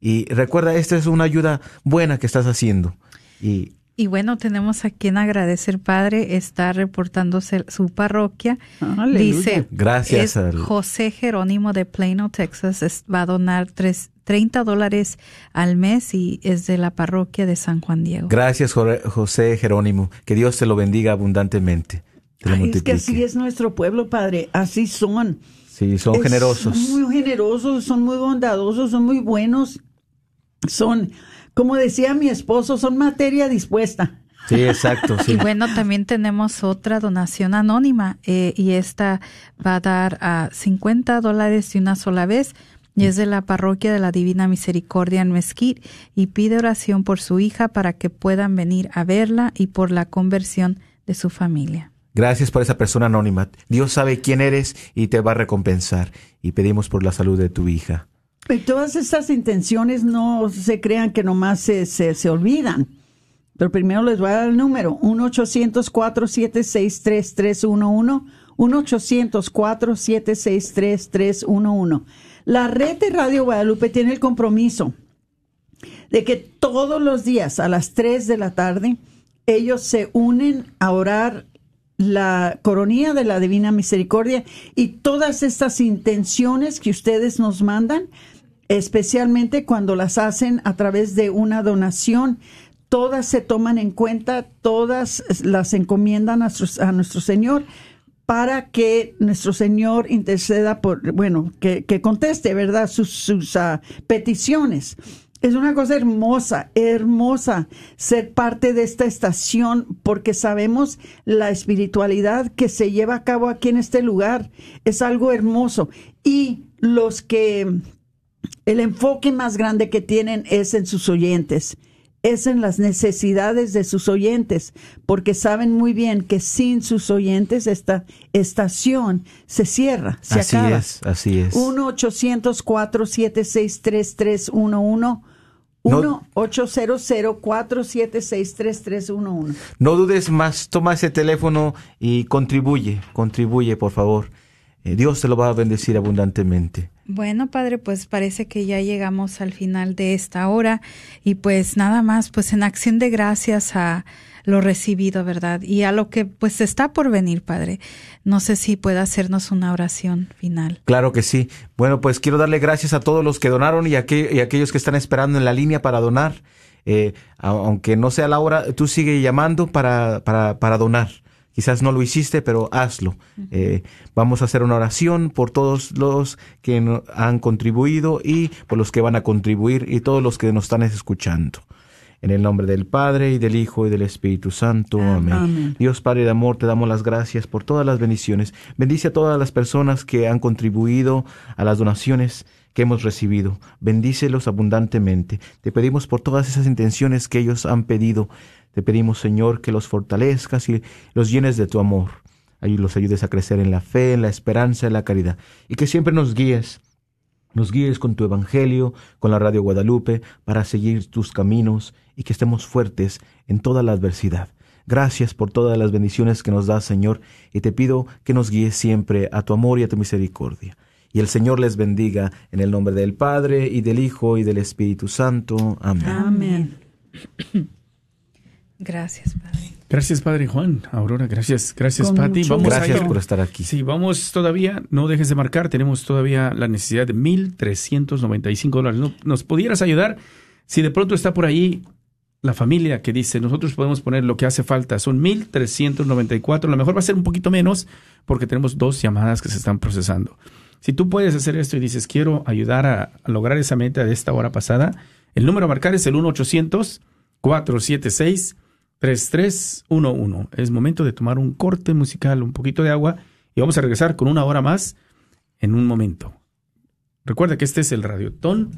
Y recuerda, esta es una ayuda buena que estás haciendo. Y y bueno, tenemos a quien agradecer, Padre, está reportándose su parroquia. Dice, gracias José Jerónimo de Plano, Texas, va a donar tres, 30 dólares al mes y es de la parroquia de San Juan Diego. Gracias, José Jerónimo. Que Dios te lo bendiga abundantemente. es que así es nuestro pueblo, Padre. Así son. Sí, son generosos. Son muy generosos, son muy bondadosos, son muy buenos. Son como decía mi esposo, son materia dispuesta. Sí, exacto. Sí. Y bueno, también tenemos otra donación anónima eh, y esta va a dar a 50 dólares de una sola vez y es de la parroquia de la Divina Misericordia en Mesquite y pide oración por su hija para que puedan venir a verla y por la conversión de su familia. Gracias por esa persona anónima. Dios sabe quién eres y te va a recompensar y pedimos por la salud de tu hija. Y todas estas intenciones no se crean que nomás se, se, olvidan. Pero primero les voy a dar el número, 1-800-476-3311, 1-800-476-3311. La red de Radio Guadalupe tiene el compromiso de que todos los días a las 3 de la tarde ellos se unen a orar la coronía de la Divina Misericordia y todas estas intenciones que ustedes nos mandan especialmente cuando las hacen a través de una donación. Todas se toman en cuenta, todas las encomiendan a, nuestro, Señor para que nuestro Señor interceda por, bueno, que, conteste, ¿verdad?, sus, ah, peticiones. Es una cosa hermosa, hermosa ser parte de esta estación porque sabemos la espiritualidad que se lleva a cabo aquí en este lugar. Es algo hermoso. Y los que el enfoque más grande que tienen es en sus oyentes, es en las necesidades de sus oyentes, porque saben muy bien que sin sus oyentes esta estación se cierra, se así acaba. es, así es. 1-800-476-3311. 1-800-476-3311. No dudes más, toma ese teléfono y contribuye, contribuye, por favor. Eh, Dios te lo va a bendecir abundantemente. Bueno, Padre, pues parece que ya llegamos al final de esta hora y pues nada más, pues en acción de gracias a lo recibido, ¿verdad? Y a lo que pues está por venir, Padre. No sé si puede hacernos una oración final. Claro que sí. Bueno, pues quiero darle gracias a todos los que donaron y a, aquellos que están esperando en la línea para donar. Eh, aunque no sea la hora, tú sigue llamando para, para, para donar. Quizás no lo hiciste, pero hazlo. Eh, vamos a hacer una oración por todos los que han contribuido y por los que van a contribuir y todos los que nos están escuchando. En el nombre del Padre y del Hijo y del Espíritu Santo. Amén. Dios Padre de amor, te damos las gracias por todas las bendiciones. Bendice a todas las personas que han contribuido a las donaciones que hemos recibido. Bendícelos abundantemente. Te pedimos por todas esas intenciones que ellos han pedido te pedimos, Señor, que los fortalezcas y los llenes de tu amor. Ahí los ayudes a crecer en la fe, en la esperanza, en la caridad. Y que siempre nos guíes, nos guíes con tu Evangelio, con la Radio Guadalupe, para seguir tus caminos y que estemos fuertes en toda la adversidad. Gracias por todas las bendiciones que nos das, Señor, y te pido que nos guíes siempre a tu amor y a tu misericordia. Y el Señor les bendiga en el nombre del Padre y del Hijo y del Espíritu Santo. Amén. Amén. Gracias, Padre. Gracias, Padre Juan. Aurora, gracias. Gracias, Pati. Vamos gracias por estar aquí. Sí, vamos todavía, no dejes de marcar, tenemos todavía la necesidad de 1.395 dólares. ¿Nos pudieras ayudar? Si de pronto está por ahí la familia que dice, nosotros podemos poner lo que hace falta, son 1.394, a lo mejor va a ser un poquito menos porque tenemos dos llamadas que se están procesando. Si tú puedes hacer esto y dices, quiero ayudar a, a lograr esa meta de esta hora pasada, el número a marcar es el 1 800 476 3311. Es momento de tomar un corte musical, un poquito de agua y vamos a regresar con una hora más en un momento. Recuerda que este es el Radiotón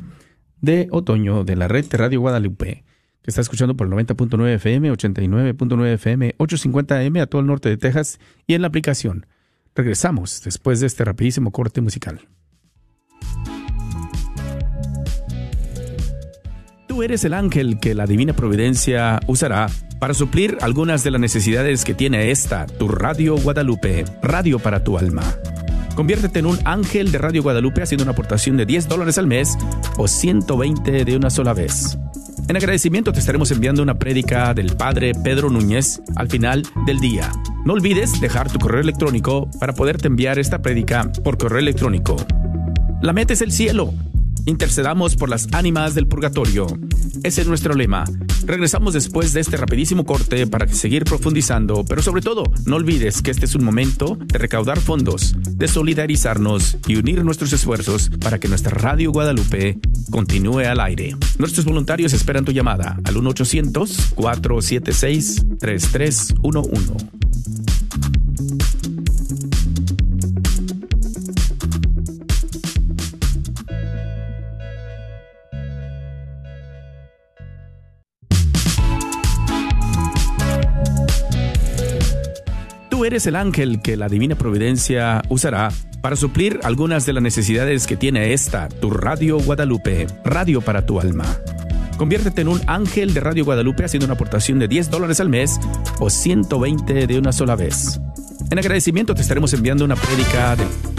de otoño de la red de Radio Guadalupe, que está escuchando por el 90.9 FM, 89.9 FM, 850 AM a todo el norte de Texas y en la aplicación. Regresamos después de este rapidísimo corte musical. Tú eres el ángel que la divina providencia usará para suplir algunas de las necesidades que tiene esta, tu Radio Guadalupe, radio para tu alma. Conviértete en un ángel de Radio Guadalupe haciendo una aportación de 10 dólares al mes o 120 de una sola vez. En agradecimiento te estaremos enviando una prédica del Padre Pedro Núñez al final del día. No olvides dejar tu correo electrónico para poderte enviar esta prédica por correo electrónico. La meta es el cielo Intercedamos por las ánimas del purgatorio. Ese es nuestro lema. Regresamos después de este rapidísimo corte para seguir profundizando, pero sobre todo, no olvides que este es un momento de recaudar fondos, de solidarizarnos y unir nuestros esfuerzos para que nuestra Radio Guadalupe continúe al aire. Nuestros voluntarios esperan tu llamada al 1-800-476-3311. Eres el ángel que la divina providencia usará para suplir algunas de las necesidades que tiene esta, tu Radio Guadalupe, radio para tu alma. Conviértete en un ángel de Radio Guadalupe haciendo una aportación de 10 dólares al mes o 120 de una sola vez. En agradecimiento te estaremos enviando una prédica de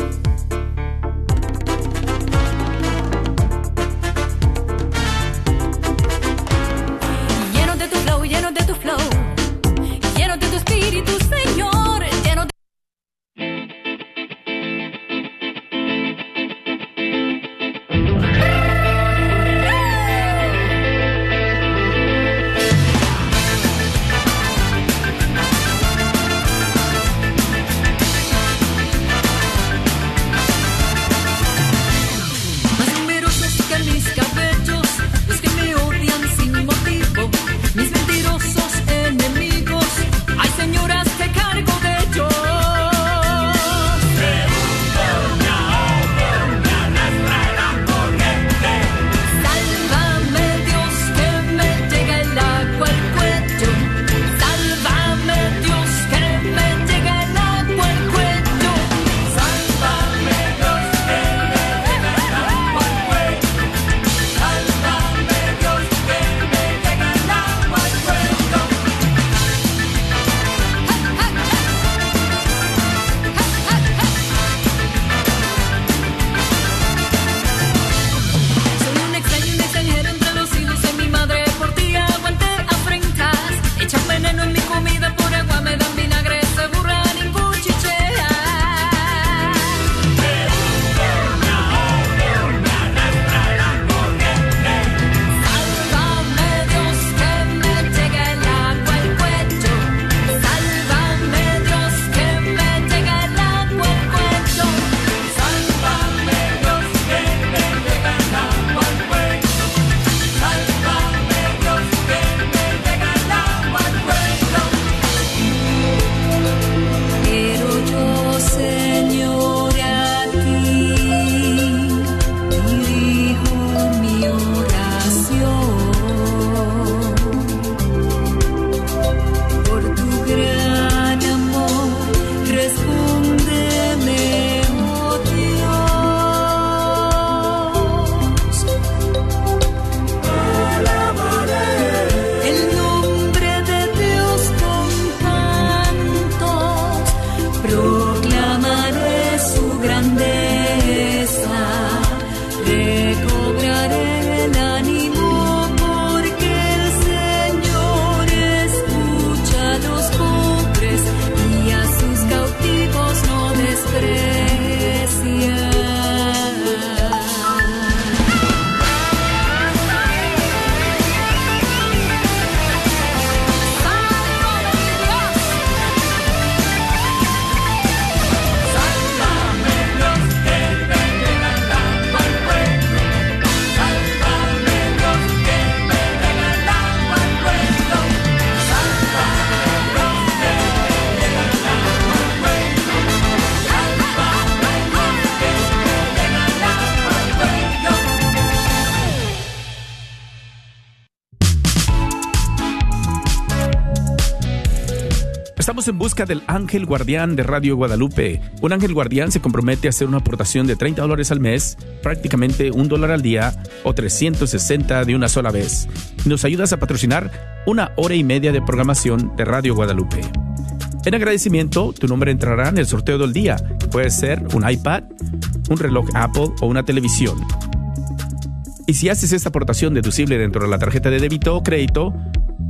en busca del ángel guardián de Radio Guadalupe. Un ángel guardián se compromete a hacer una aportación de 30 dólares al mes, prácticamente un dólar al día o 360 de una sola vez. Nos ayudas a patrocinar una hora y media de programación de Radio Guadalupe. En agradecimiento, tu nombre entrará en el sorteo del día, Puede ser un iPad, un reloj Apple o una televisión. Y si haces esta aportación deducible dentro de la tarjeta de débito o crédito,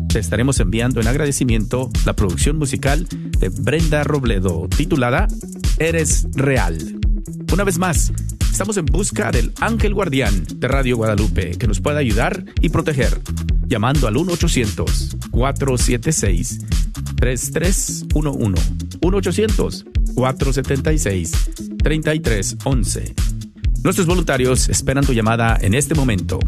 te estaremos enviando en agradecimiento la producción musical de Brenda Robledo titulada Eres Real. Una vez más, estamos en busca del ángel guardián de Radio Guadalupe que nos pueda ayudar y proteger, llamando al 1-800-476-3311. 1-800-476-3311. Nuestros voluntarios esperan tu llamada en este momento.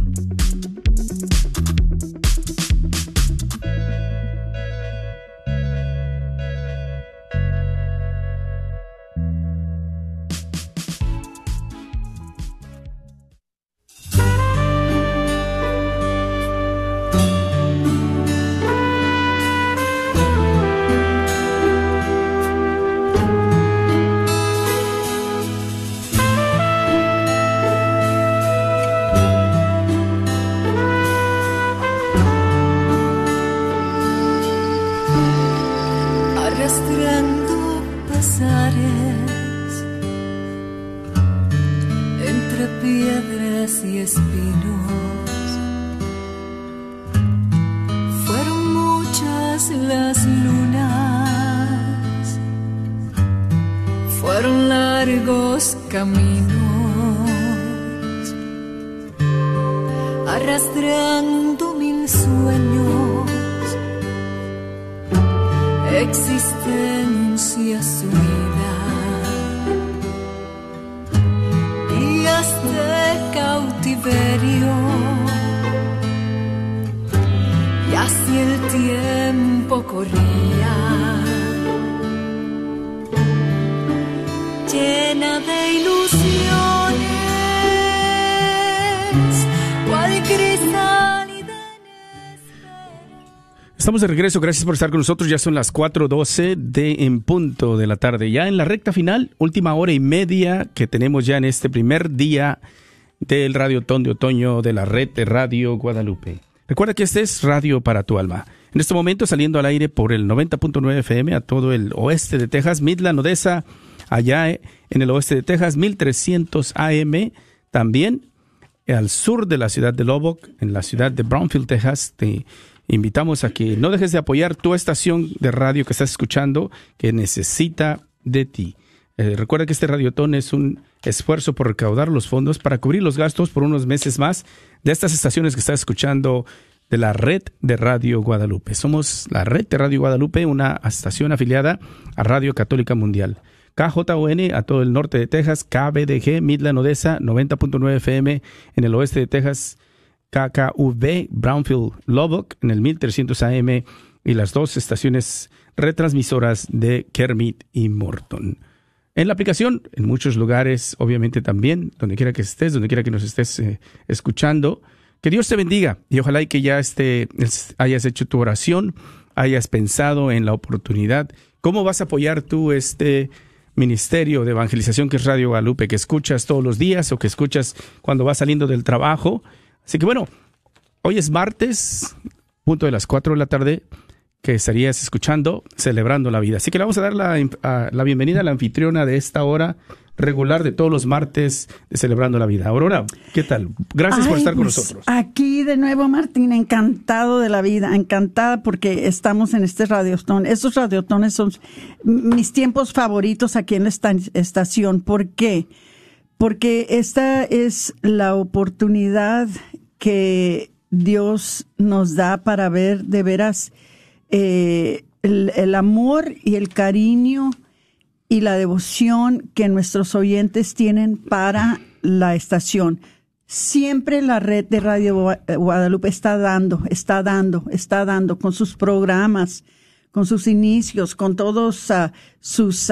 Largos caminos, arrastrando mil sueños existencia sumida y este cautiverio y así el tiempo corría Estamos de regreso, gracias por estar con nosotros. Ya son las 4.12 de en punto de la tarde. Ya en la recta final, última hora y media que tenemos ya en este primer día del Radio Ton de Otoño de la red de Radio Guadalupe. Recuerda que este es Radio para tu alma. En este momento saliendo al aire por el 90.9 FM a todo el oeste de Texas, Midland, Odessa, allá en el oeste de Texas, 1300 AM. También al sur de la ciudad de Lubbock, en la ciudad de Brownfield, Texas. Te invitamos a que no dejes de apoyar tu estación de radio que estás escuchando, que necesita de ti. Eh, recuerda que este radiotón es un esfuerzo por recaudar los fondos para cubrir los gastos por unos meses más de estas estaciones que estás escuchando de la red de Radio Guadalupe. Somos la red de Radio Guadalupe, una estación afiliada a Radio Católica Mundial. KJON a todo el norte de Texas, KBDG, Midland, Odessa, 90.9 FM en el oeste de Texas, KKV, Brownfield, Lubbock en el 1300 AM y las dos estaciones retransmisoras de Kermit y Morton. En la aplicación, en muchos lugares, obviamente también, donde quiera que estés, donde quiera que nos estés eh, escuchando, que Dios te bendiga y ojalá y que ya este, hayas hecho tu oración, hayas pensado en la oportunidad. ¿Cómo vas a apoyar tú este ministerio de evangelización que es Radio Guadalupe, que escuchas todos los días o que escuchas cuando vas saliendo del trabajo? Así que bueno, hoy es martes, punto de las 4 de la tarde, que estarías escuchando Celebrando la Vida. Así que le vamos a dar la, a, la bienvenida a la anfitriona de esta hora regular de todos los martes de Celebrando la Vida. Aurora, ¿qué tal? Gracias Ay, por estar con pues, nosotros. Aquí de nuevo, Martín, encantado de la vida, encantada porque estamos en este radiotón. Estos radiotones son mis tiempos favoritos aquí en esta estación. ¿Por qué? Porque esta es la oportunidad que Dios nos da para ver de veras eh, el amor y el cariño y la devoción que nuestros oyentes tienen para la estación. Siempre la red de Radio Guadalupe está dando, está dando, está dando con sus programas, con sus inicios, con todos uh, sus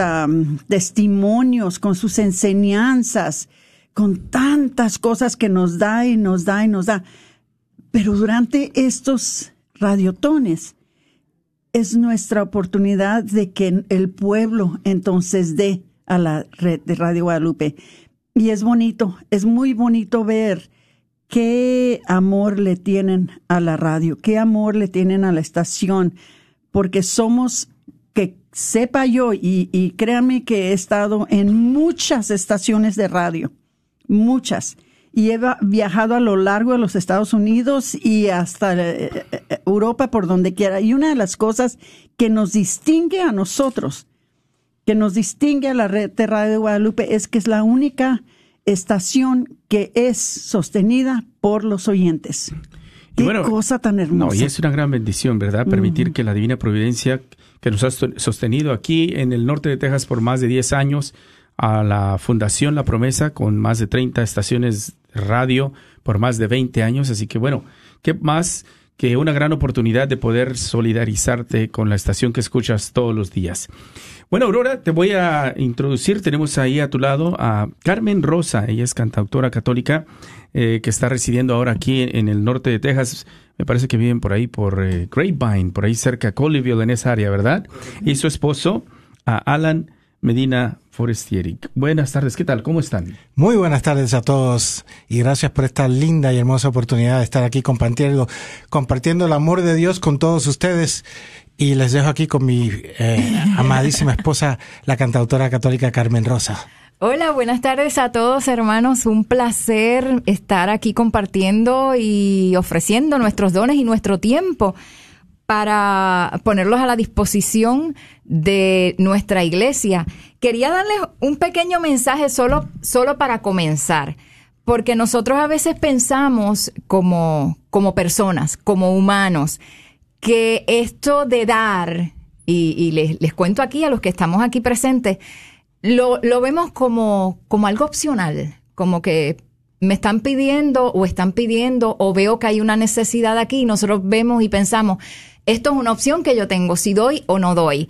testimonios, con sus enseñanzas, con tantas cosas que nos da y nos da y nos da. Pero durante estos radiotones, es nuestra oportunidad de que el pueblo entonces dé a la red de Radio Guadalupe. Y es bonito, es muy bonito ver qué amor le tienen a la radio, qué amor le tienen a la estación, porque somos que sepa yo, y, y créanme que he estado en muchas estaciones de radio, muchas, y he viajado a lo largo de los Estados Unidos y hasta eh, eh, Europa, por donde quiera. Y una de las cosas que nos distingue a nosotros, que nos distingue a la red de Radio de Guadalupe, es que es la única estación que es sostenida por los oyentes. Qué bueno, cosa tan hermosa. No, y es una gran bendición, ¿verdad? Permitir que la divina providencia que nos ha sost- sostenido aquí en el norte de Texas por más de 10 años, a la Fundación La Promesa con más de 30 estaciones de radio por más de 20 años. Así que bueno, ¿qué más que una gran oportunidad de poder solidarizarte con la estación que escuchas todos los días? Bueno, Aurora, te voy a introducir. Tenemos ahí a tu lado a Carmen Rosa. Ella es cantautora católica eh, que está residiendo ahora aquí en, el norte de Texas. Me parece que viven por ahí, por eh, Grapevine, por ahí cerca de Colleyville, en esa área, ¿verdad? Y su esposo, a Alan Medina Forestieri. Buenas tardes, ¿qué tal? ¿Cómo están? Muy buenas tardes a todos y gracias por esta linda y hermosa oportunidad de estar aquí compartiendo, compartiendo el amor de Dios con todos ustedes. Y les dejo aquí con mi eh, amadísima esposa, la cantautora católica Carmen Rosa. Hola, buenas tardes a todos hermanos. Un placer estar aquí compartiendo y ofreciendo nuestros dones y nuestro tiempo para ponerlos a la disposición de nuestra iglesia. Quería darles un pequeño mensaje solo, solo para comenzar, porque nosotros a veces pensamos como, como personas, como humanos, que esto de dar, y, les, les cuento aquí a los que estamos aquí presentes, lo, lo vemos como, como algo opcional, como que me están pidiendo o están pidiendo o veo que hay una necesidad aquí y nosotros vemos y pensamos, esto es una opción que yo tengo, si doy o no doy.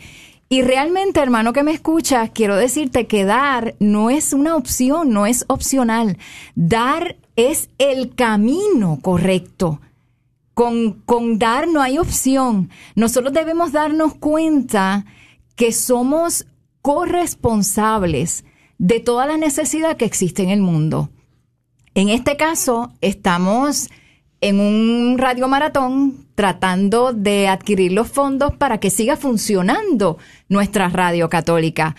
Y realmente, hermano que me escuchas, quiero decirte que dar no es una opción, no es opcional. Dar es el camino correcto. Con, con dar no hay opción. Nosotros debemos darnos cuenta que somos corresponsables de toda la necesidad que existe en el mundo. En este caso, estamos en un radiomaratón tratando de adquirir los fondos para que siga funcionando nuestra radio católica.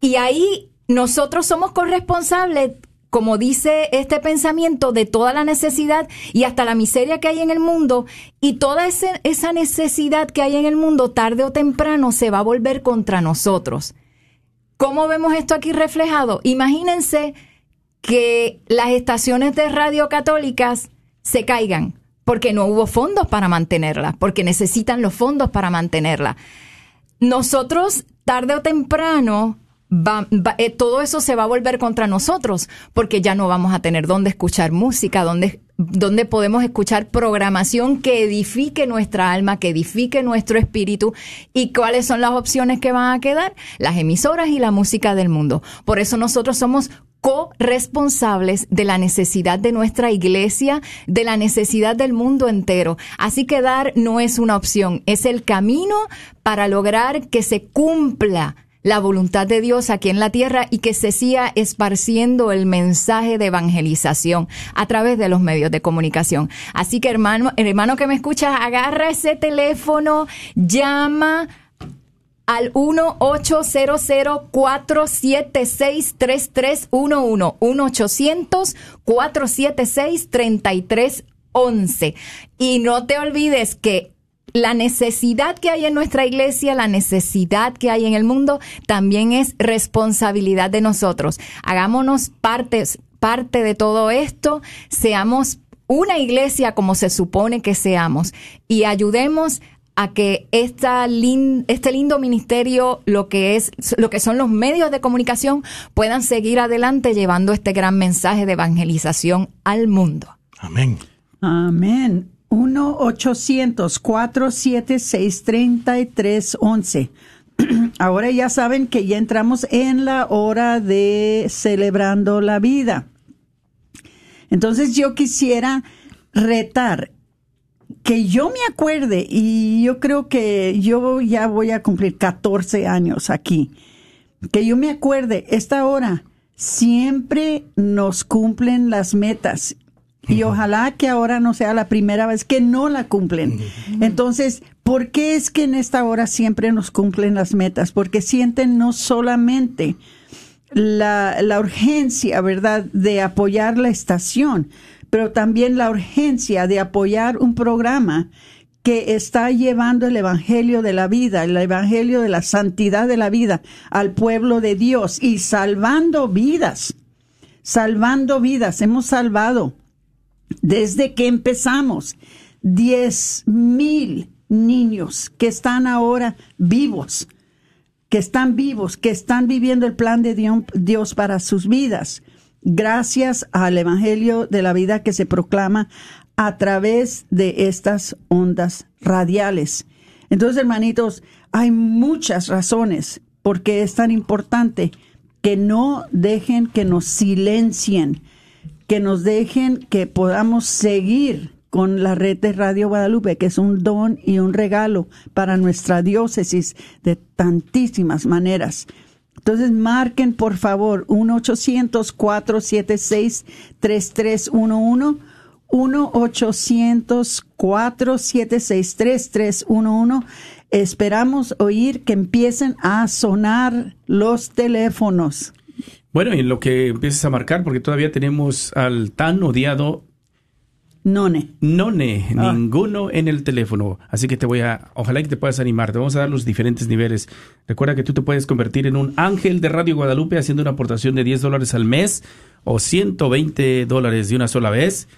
Y ahí nosotros somos corresponsables, como dice este pensamiento, de toda la necesidad y hasta la miseria que hay en el mundo. Y toda esa necesidad que hay en el mundo, tarde o temprano, se va a volver contra nosotros. ¿Cómo vemos esto aquí reflejado? Imagínense que las estaciones de radio católicas se caigan porque no hubo fondos para mantenerlas, porque necesitan los fondos para mantenerlas. Nosotros, tarde o temprano, va- eh, todo eso se va a volver contra nosotros, porque ya no vamos a tener dónde escuchar música, dónde, dónde podemos escuchar programación que edifique nuestra alma, que edifique nuestro espíritu. ¿Y cuáles son las opciones que van a quedar? Las emisoras y la música del mundo. Por eso nosotros somos corresponsables de la necesidad de nuestra iglesia, de la necesidad del mundo entero. Así que dar no es una opción, es el camino para lograr que se cumpla la voluntad de Dios aquí en la tierra y que se siga esparciendo el mensaje de evangelización a través de los medios de comunicación. Así que hermano, hermano que me escuchas, agarra ese teléfono, llama al 1-800-476-3311. 1-800-476-3311. Y no te olvides que la necesidad que hay en nuestra iglesia, la necesidad que hay en el mundo, también es responsabilidad de nosotros. Hagámonos partes, parte de todo esto, seamos una iglesia como se supone que seamos y ayudemos a que esta lin- este lindo ministerio, lo que es, lo que son los medios de comunicación, puedan seguir adelante llevando este gran mensaje de evangelización al mundo. Amén. Amén. 1-800-476-3311. Ahora ya saben que ya entramos en la hora de celebrando la vida. Entonces yo quisiera retar que yo me acuerde, y yo creo que yo ya voy a cumplir 14 años aquí, que yo me acuerde, esta hora siempre nos cumplen las metas. Y ojalá que ahora no sea la primera vez que no la cumplen. Entonces, ¿Por qué es que en esta hora siempre nos cumplen las metas? Porque sienten no solamente la, la urgencia, ¿verdad?, de apoyar la estación, pero también la urgencia de apoyar un programa que está llevando el Evangelio de la vida, el Evangelio de la santidad de la vida al pueblo de Dios y salvando vidas, salvando vidas. Hemos salvado desde que empezamos 10 mil niños que están ahora vivos, que están vivos, que están viviendo el plan de Dios para sus vidas, gracias al Evangelio de la vida que se proclama a través de estas ondas radiales. Entonces, hermanitos, hay muchas razones por qué es tan importante que no dejen que nos silencien, que nos dejen que podamos seguir con la red de Radio Guadalupe, que es un don y un regalo para nuestra diócesis de tantísimas maneras. Entonces, marquen por favor 1-800-476-3311 1-800-476-3311. Esperamos oír que empiecen a sonar los teléfonos. Bueno, y en lo que empieces a marcar, porque todavía tenemos al tan odiado None. None, ninguno en el teléfono. Así que te voy a, ojalá que te puedas animar. Te vamos a dar los diferentes niveles. Recuerda que tú te puedes convertir en un ángel de Radio Guadalupe haciendo una aportación de 10 dólares al mes o 120 dólares de una sola vez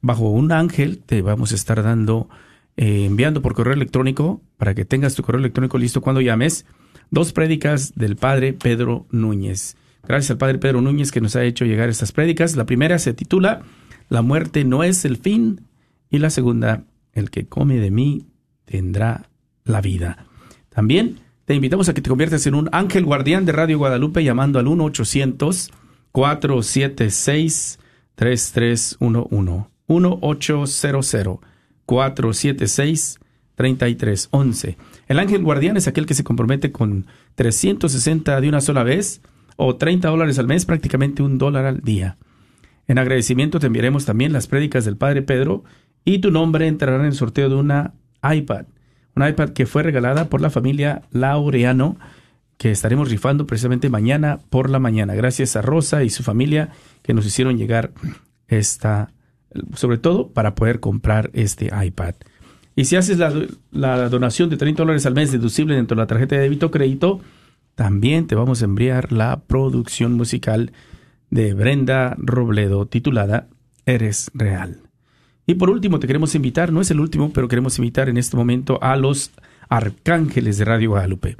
bajo un ángel te vamos a estar dando, eh, enviando por correo electrónico, para que tengas tu correo electrónico listo cuando llames, dos prédicas del Padre Pedro Núñez. Gracias al Padre Pedro Núñez que nos ha hecho llegar estas prédicas. La primera se titula La muerte no es el fin y la segunda, El que come de mí tendrá la vida. También te invitamos a que te conviertas en un ángel guardián de Radio Guadalupe llamando al 1-800-476-3311. 1-800-476-3311. El ángel guardián es aquel que se compromete con 360 de una sola vez o 30 dólares al mes, prácticamente un dólar al día. En agradecimiento te enviaremos también las prédicas del Padre Pedro y tu nombre entrará en el sorteo de una iPad. Una iPad que fue regalada por la familia Laureano, que estaremos rifando precisamente mañana por la mañana. Gracias a Rosa y su familia que nos hicieron llegar esta sobre todo para poder comprar este iPad. Y si haces la, donación de 30 dólares al mes deducible dentro de la tarjeta de débito o crédito, también te vamos a enviar la producción musical de Brenda Robledo titulada Eres Real. Y por último, te queremos invitar, no es el último, pero queremos invitar en este momento a los arcángeles de Radio Guadalupe.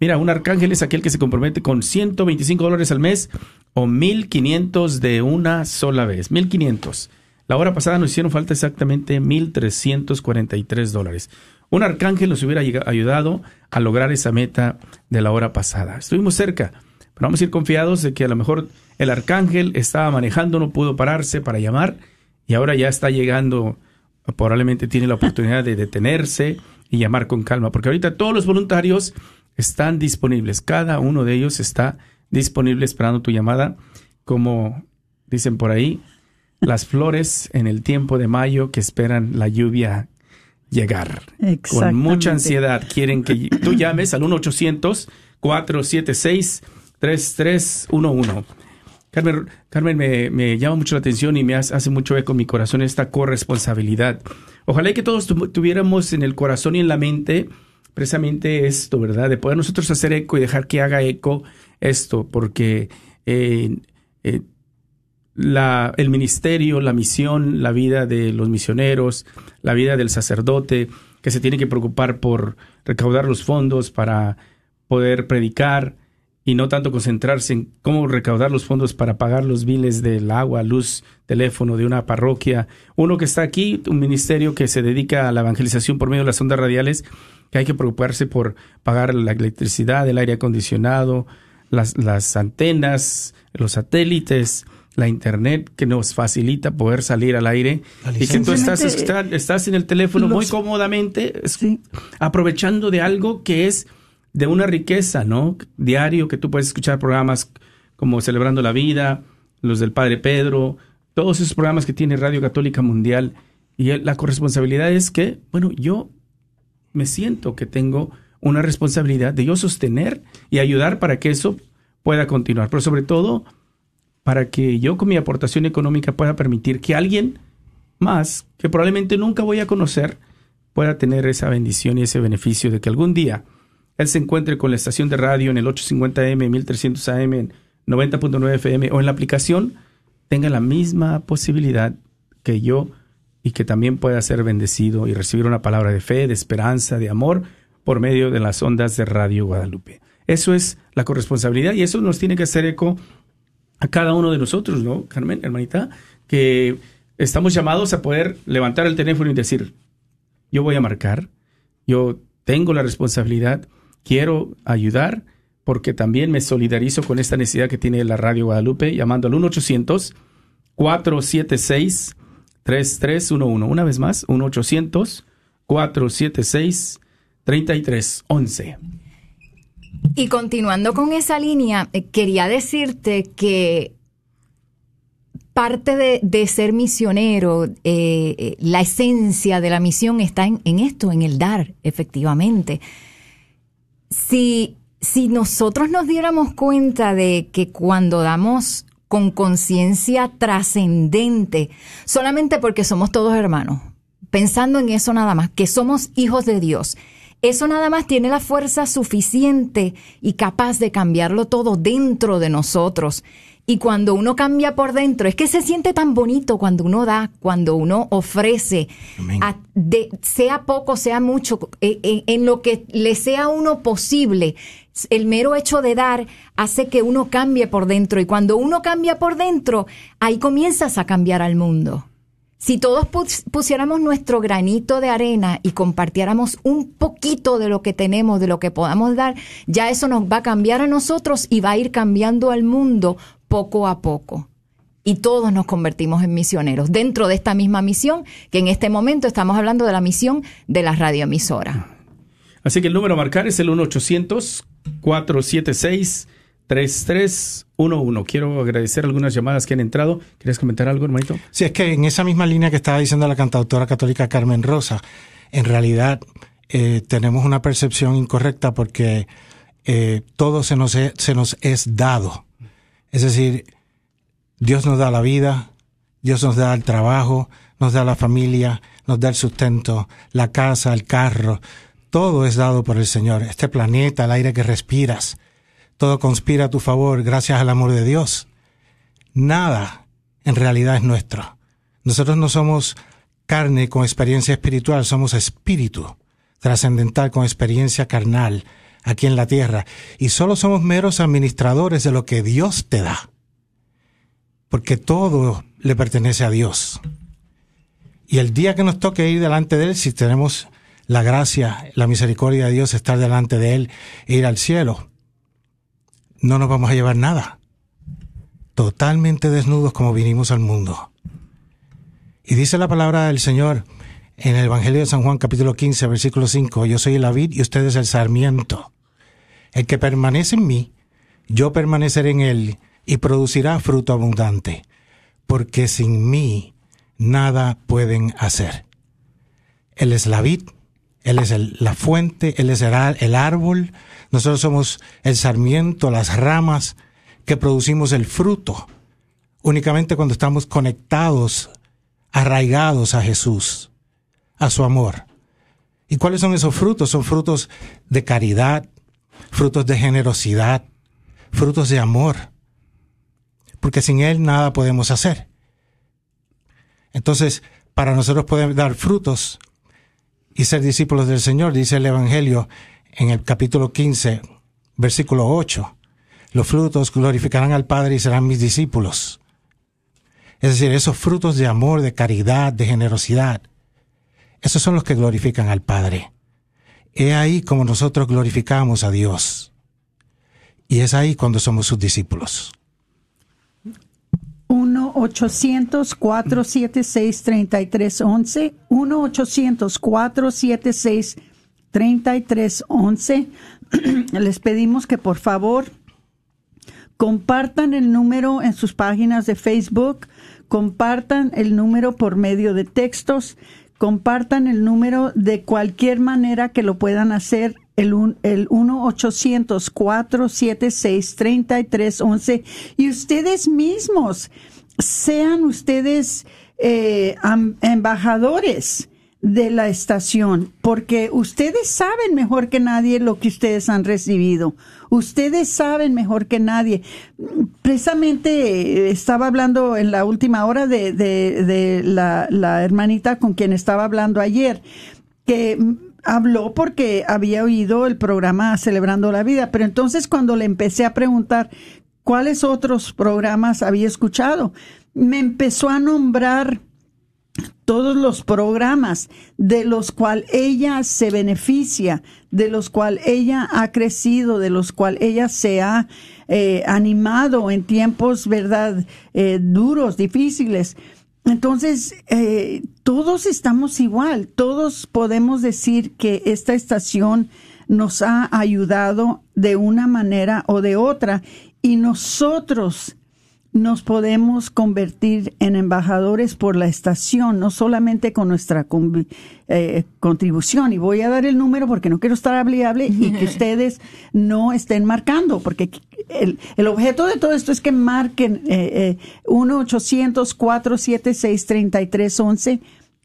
Mira, un arcángel es aquel que se compromete con 125 dólares al mes o 1500 de una sola vez. 1500. La hora pasada nos hicieron falta exactamente 1.343 dólares. Un arcángel nos hubiera ayudado a lograr esa meta de la hora pasada. Estuvimos cerca, pero vamos a ir confiados de que a lo mejor el arcángel estaba manejando, no pudo pararse para llamar y ahora ya está llegando, probablemente tiene la oportunidad de detenerse y llamar con calma, porque ahorita todos los voluntarios están disponibles, cada uno de ellos está disponible esperando tu llamada, como dicen por ahí, las flores en el tiempo de mayo que esperan la lluvia llegar. Con mucha ansiedad quieren que tú llames al 1-800-476-3311. Carmen, Carmen me, llama mucho la atención y me hace, mucho eco en mi corazón esta corresponsabilidad. Ojalá que todos tuviéramos en el corazón y en la mente precisamente esto, ¿verdad? De poder nosotros hacer eco y dejar que haga eco esto, porque eh, eh, el ministerio, la misión, la vida de los misioneros, la vida del sacerdote, que se tiene que preocupar por recaudar los fondos para poder predicar y no tanto concentrarse en cómo recaudar los fondos para pagar los biles del agua, luz, teléfono de una parroquia. Uno que está aquí, un ministerio que se dedica a la evangelización por medio de las ondas radiales, que hay que preocuparse por pagar la electricidad, el aire acondicionado, las, las antenas, los satélites, la internet que nos facilita poder salir al aire. Y que tú estás, estás en el teléfono muy cómodamente aprovechando de algo que es de una riqueza, ¿no? Diario que tú puedes escuchar programas como Celebrando la Vida, los del Padre Pedro, todos esos programas que tiene Radio Católica Mundial y la corresponsabilidad es que, bueno, yo me siento que tengo una responsabilidad de yo sostener y ayudar para que eso pueda continuar, pero sobre todo para que yo con mi aportación económica pueda permitir que alguien más, que probablemente nunca voy a conocer, pueda tener esa bendición y ese beneficio de que algún día él se encuentre con la estación de radio en el 850M, 1300 AM, en 90.9 FM o en la aplicación, tenga la misma posibilidad que yo y que también pueda ser bendecido y recibir una palabra de fe, de esperanza, de amor por medio de las ondas de Radio Guadalupe. Eso es la corresponsabilidad y eso nos tiene que hacer eco a cada uno de nosotros, ¿no, Carmen, hermanita? Que estamos llamados a poder levantar el teléfono y decir, yo voy a marcar, yo tengo la responsabilidad, quiero ayudar, porque también me solidarizo con esta necesidad que tiene la Radio Guadalupe, llamando al 1-800-476-3311. Una vez más, 1-800-476-3311. Y continuando con esa línea, eh, quería decirte que parte de, ser misionero, eh, eh, la esencia de la misión está en esto, en el dar, efectivamente. Si, si nosotros nos diéramos cuenta de que cuando damos con conciencia trascendente, solamente porque somos todos hermanos, pensando en eso nada más, que somos hijos de Dios, eso nada más tiene la fuerza suficiente y capaz de cambiarlo todo dentro de nosotros. Y cuando uno cambia por dentro, es que se siente tan bonito cuando uno da, cuando uno ofrece, a- de- sea poco, sea mucho, eh, eh, en lo que le sea a uno posible. El mero hecho de dar hace que uno cambie por dentro y cuando uno cambia por dentro, ahí comienzas a cambiar al mundo. Si todos pus- pusiéramos nuestro granito de arena y compartiéramos un poquito de lo que tenemos, de lo que podamos dar, ya eso nos va a cambiar a nosotros y va a ir cambiando al mundo poco a poco. Y todos nos convertimos en misioneros dentro de esta misma misión, que en este momento estamos hablando de la misión de la radioemisora. Así que el número a marcar es el 1-800-476-3311. Quiero agradecer algunas llamadas que han entrado. ¿Quieres comentar algo, hermanito? Sí, es que en esa misma línea que estaba diciendo la cantautora católica Carmen Rosa, en realidad eh, tenemos una percepción incorrecta porque eh, todo se nos, e- se nos es dado. Es decir, Dios nos da la vida, Dios nos da el trabajo, nos da la familia, nos da el sustento, la casa, el carro. Todo es dado por el Señor. Este planeta, el aire que respiras, todo conspira a tu favor gracias al amor de Dios. Nada en realidad es nuestro. Nosotros no somos carne con experiencia espiritual, somos espíritu trascendental con experiencia carnal aquí en la tierra. Y solo somos meros administradores de lo que Dios te da. Porque todo le pertenece a Dios. Y el día que nos toque ir delante de Él, si tenemos la gracia, la misericordia de Dios, estar delante de Él e ir al cielo, no nos vamos a llevar nada. Totalmente desnudos como vinimos al mundo. Y dice la palabra del Señor en el Evangelio de San Juan capítulo 15 versículo 5, yo soy la vid y ustedes el sarmiento. El que permanece en mí, yo permaneceré en él y producirá fruto abundante, porque sin mí nada pueden hacer. Él es la vid, Él es la fuente, Él es el árbol, nosotros somos el sarmiento, las ramas que producimos el fruto, únicamente cuando estamos conectados, arraigados a Jesús, a su amor. ¿Y cuáles son esos frutos? Son frutos de caridad, frutos de generosidad, frutos de amor, porque sin Él nada podemos hacer. Entonces, para nosotros poder dar frutos y ser discípulos del Señor, dice el Evangelio en el capítulo 15, versículo 8, los frutos glorificarán al Padre y serán mis discípulos. Es decir, esos frutos de amor, de caridad, de generosidad, esos son los que glorifican al Padre. He ahí como nosotros glorificamos a Dios. Y es ahí cuando somos sus discípulos. 1-800-476-3311. 1-800-476-3311. Les pedimos que por favor compartan el número en sus páginas de Facebook, compartan el número por medio de textos, compartan el número de cualquier manera que lo puedan hacer. El, un- el 1-800-476-3311 y ustedes mismos sean ustedes eh, embajadores de la estación, porque ustedes saben mejor que nadie lo que ustedes han recibido. Ustedes saben mejor que nadie. Precisamente eh, estaba hablando en la última hora de, de- la, hermanita con quien estaba hablando ayer, que habló porque había oído el programa Celebrando la Vida, pero entonces cuando le empecé a preguntar cuáles otros programas había escuchado, me empezó a nombrar todos los programas de los cuales ella se beneficia, de los cuales ella ha crecido, de los cuales ella se ha eh, animado en tiempos, ¿verdad?, eh, duros, difíciles. Entonces, eh, todos estamos igual, todos podemos decir que esta estación nos ha ayudado de una manera o de otra y nosotros nos podemos convertir en embajadores por la estación, no solamente con nuestra eh, contribución. Y voy a dar el número porque no quiero estar hablable y que ustedes no estén marcando, porque el, el objeto de todo esto es que marquen eh, eh, 1-800-476-3311.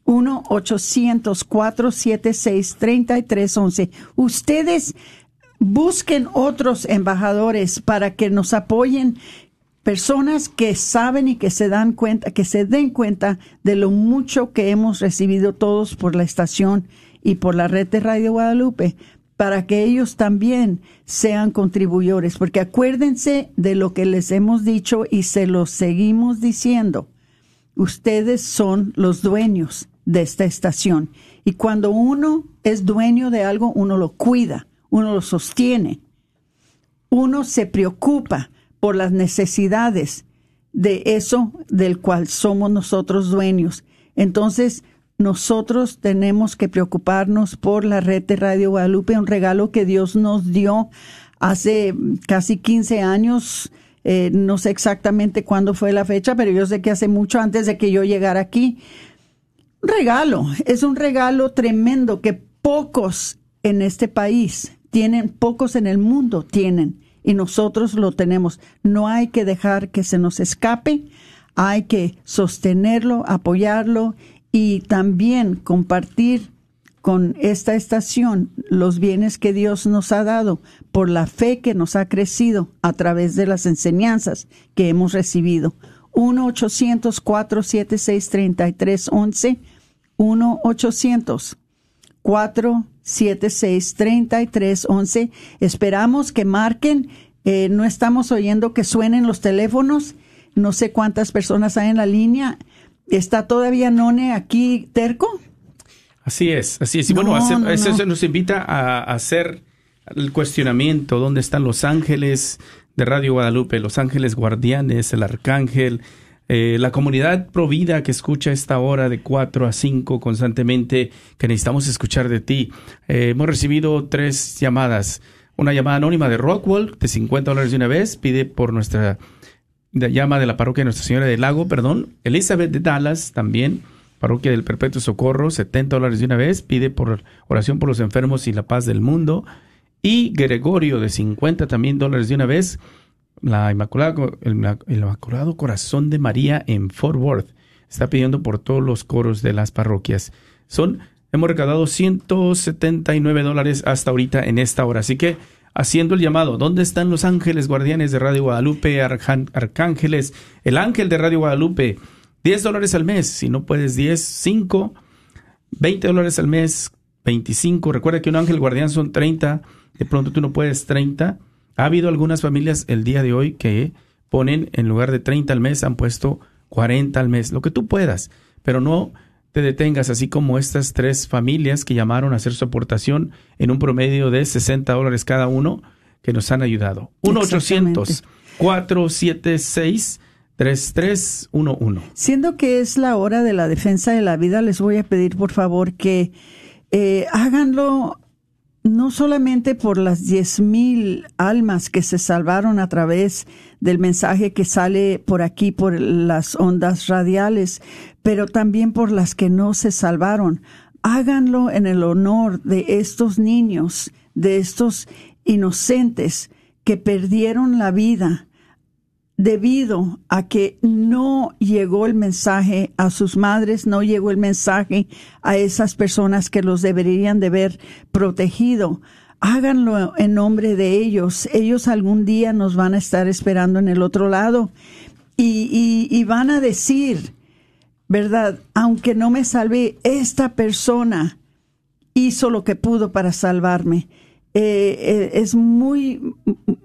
1-800-476-3311. Ustedes busquen otros embajadores para que nos apoyen personas que saben y que se dan cuenta, que se den cuenta de lo mucho que hemos recibido todos por la estación y por la red de Radio Guadalupe, para que ellos también sean contribuyores, porque acuérdense de lo que les hemos dicho y se lo seguimos diciendo. Ustedes son los dueños de esta estación y cuando uno es dueño de algo, uno lo cuida, uno lo sostiene, uno se preocupa por las necesidades de eso del cual somos nosotros dueños. Entonces, nosotros tenemos que preocuparnos por la red de Radio Guadalupe, un regalo que Dios nos dio hace casi 15 años. Eh, no sé exactamente cuándo fue la fecha, pero yo sé que hace mucho antes de que yo llegara aquí. Un regalo, es un regalo tremendo que pocos en este país tienen, pocos en el mundo tienen y nosotros lo tenemos. No hay que dejar que se nos escape, hay que sostenerlo, apoyarlo y también compartir con esta estación los bienes que Dios nos ha dado por la fe que nos ha crecido a través de las enseñanzas que hemos recibido. 1-800-476-3311, 1-800 476-3311. Esperamos que marquen. Eh, no estamos oyendo que suenen los teléfonos. No sé cuántas personas hay en la línea. ¿Está todavía None aquí terco? Así es, así es. Y bueno, No, hacer- no, eso no. nos invita a hacer el cuestionamiento, ¿dónde están los ángeles de Radio Guadalupe, los ángeles guardianes, el arcángel, eh, la comunidad provida que escucha esta hora de 4 a 5 constantemente, que necesitamos escuchar de ti? Eh, hemos recibido tres llamadas. Una llamada anónima de Rockwell de 50 dólares de una vez, pide por nuestra llama de la parroquia de Nuestra Señora del Lago, perdón. Elizabeth de Dallas también, parroquia del Perpetuo Socorro, 70 dólares de una vez, pide por oración por los enfermos y la paz del mundo. Y Gregorio de 50 también dólares de una vez, la Inmaculada, el, Inmaculado Corazón de María en Fort Worth. Está pidiendo por todos los coros de las parroquias. Son, hemos recaudado 179 dólares hasta ahorita en esta hora. Así que haciendo el llamado, ¿dónde están los ángeles guardianes de Radio Guadalupe, arjan- arcángeles? El ángel de Radio Guadalupe, 10 dólares al mes. Si no puedes 10, 5, 20 dólares al mes, 25. Recuerda que un ángel guardián son 30. De pronto tú no puedes 30. Ha habido algunas familias el día de hoy que ponen, en lugar de 30 al mes, han puesto 40 al mes. Lo que tú puedas. Pero no te detengas, así como estas tres familias que llamaron a hacer su aportación en un promedio de 60 dólares cada uno, que nos han ayudado. 1-800-476-3311. Siendo que es la hora de la defensa de la vida, les voy a pedir por favor que eh, háganlo no solamente por las diez mil almas que se salvaron a través del mensaje que sale por aquí, por las ondas radiales, pero también por las que no se salvaron. Háganlo en el honor de estos niños, de estos inocentes que perdieron la vida debido a que no llegó el mensaje a sus madres, no llegó el mensaje a esas personas que los deberían de ver protegido. Háganlo en nombre de ellos. Ellos algún día nos van a estar esperando en el otro lado y, y, van a decir, ¿verdad? Aunque no me salvé, esta persona hizo lo que pudo para salvarme. Eh, eh, es muy,